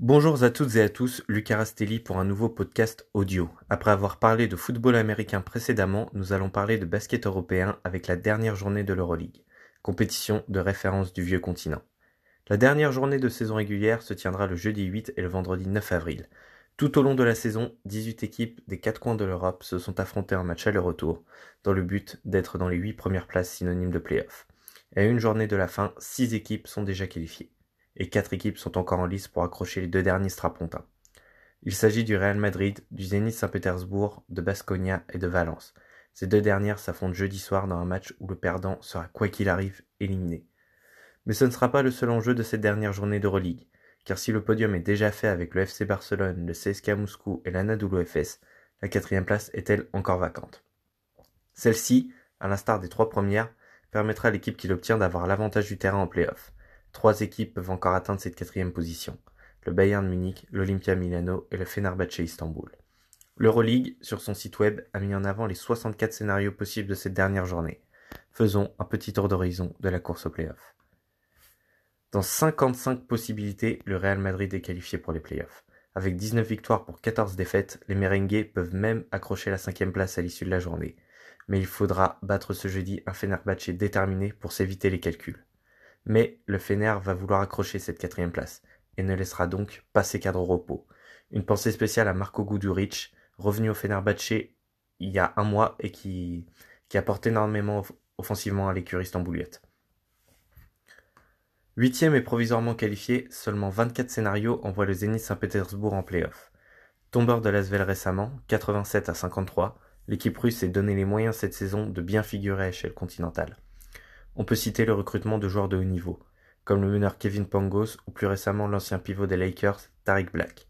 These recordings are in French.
Bonjour à toutes et à tous, Lucas Rastelli pour un nouveau podcast audio. Après avoir parlé de football américain précédemment, nous allons parler de basket européen avec la dernière journée de l'Euroleague, compétition de référence du vieux continent. La dernière journée de saison régulière se tiendra le jeudi 8 et le vendredi 9 avril. Tout au long de la saison, 18 équipes des quatre coins de l'Europe se sont affrontées en match aller-retour, dans le but d'être dans les 8 premières places synonymes de playoff. Et à une journée de la fin, 6 équipes sont déjà qualifiées et quatre équipes sont encore en lice pour accrocher les deux derniers strapontins. Il s'agit du Real Madrid, du Zénith Saint-Pétersbourg, de Basconia et de Valence. Ces deux dernières s'affrontent jeudi soir dans un match où le perdant sera quoi qu'il arrive éliminé. Mais ce ne sera pas le seul enjeu de cette dernière journée d'Euroleague, car si le podium est déjà fait avec le FC Barcelone, le CSKA Moscou et l'Anadolu FS, la quatrième place est-elle encore vacante? Celle-ci, à l'instar des trois premières, permettra à l'équipe qui l'obtient d'avoir l'avantage du terrain en play-off. Trois équipes peuvent encore atteindre cette quatrième position. Le Bayern Munich, l'Olympia Milano et le Fenerbahçe Istanbul. L'Euroleague, sur son site web, a mis en avant les 64 scénarios possibles de cette dernière journée. Faisons un petit tour d'horizon de la course au play-off. Dans 55 possibilités, le Real Madrid est qualifié pour les play-offs. Avec 19 victoires pour 14 défaites, les merengues peuvent même accrocher la cinquième place à l'issue de la journée. Mais il faudra battre ce jeudi un Fenerbahçe déterminé pour s'éviter les calculs. Mais le Fener va vouloir accrocher cette quatrième place et ne laissera donc pas ses cadres au repos. Une pensée spéciale à Marco Guduric, revenu au Fenerbahçe il y a un mois et qui, qui apporte énormément offensivement à l'écurie stambouliote. Huitième et provisoirement qualifié, seulement 24 scénarios envoient le Zénith Saint-Pétersbourg en play-off. Tombeur de l'Asvel récemment, 87 à 53, l'équipe russe s'est donné les moyens cette saison de bien figurer à échelle continentale. On peut citer le recrutement de joueurs de haut niveau, comme le meneur Kevin Pangos ou plus récemment l'ancien pivot des Lakers, Tariq Black.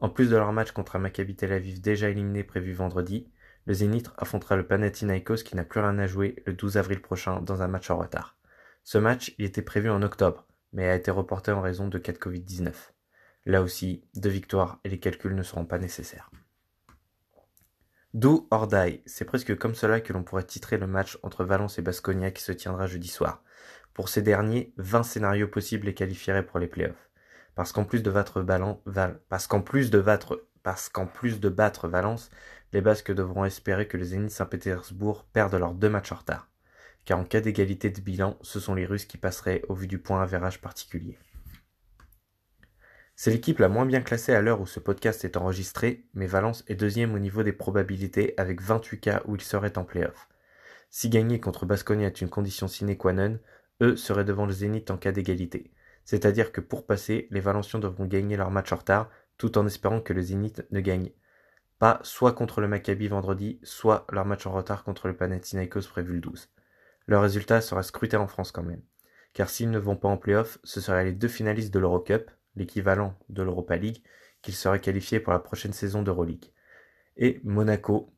En plus de leur match contre Maccabi Tel Aviv déjà éliminé prévu vendredi, le Zénith affrontera le Panathinaikos qui n'a plus rien à jouer le 12 avril prochain dans un match en retard. Ce match, il était prévu en octobre, mais a été reporté en raison de cas de Covid-19. Là aussi, deux victoires et les calculs ne seront pas nécessaires. Do or c'est presque comme cela que l'on pourrait titrer le match entre Valence et Basconia qui se tiendra jeudi soir. Pour ces derniers, 20 scénarios possibles les qualifieraient pour les playoffs. Parce qu'en plus de battre Valence, les Basques devront espérer que les Zénith Saint-Pétersbourg perdent leurs deux matchs en retard. Car en cas d'égalité de bilan, ce sont les Russes qui passeraient au vu du point avérage particulier. C'est l'équipe la moins bien classée à l'heure où ce podcast est enregistré, mais Valence est deuxième au niveau des probabilités avec 28 cas où il serait en playoff. Si gagner contre Basconia est une condition sine qua non, eux seraient devant le Zénith en cas d'égalité. C'est-à-dire que pour passer, les Valenciens devront gagner leur match en retard, tout en espérant que le Zénith ne gagne pas soit contre le Maccabi vendredi, soit leur match en retard contre le Panathinaikos prévu le 12. Le résultat sera scruté en France quand même. Car s'ils ne vont pas en playoff, ce seraient les deux finalistes de l'Eurocup, l'équivalent de l'Europa League, qu'il serait qualifié pour la prochaine saison d'Euroleague. Et Monaco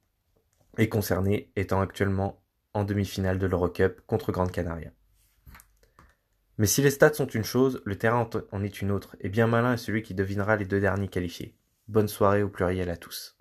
est concerné, étant actuellement en demi-finale de l'Eurocup contre Grande Canaria. Mais si les stats sont une chose, le terrain en est une autre, et bien malin est celui qui devinera les deux derniers qualifiés. Bonne soirée au pluriel à tous.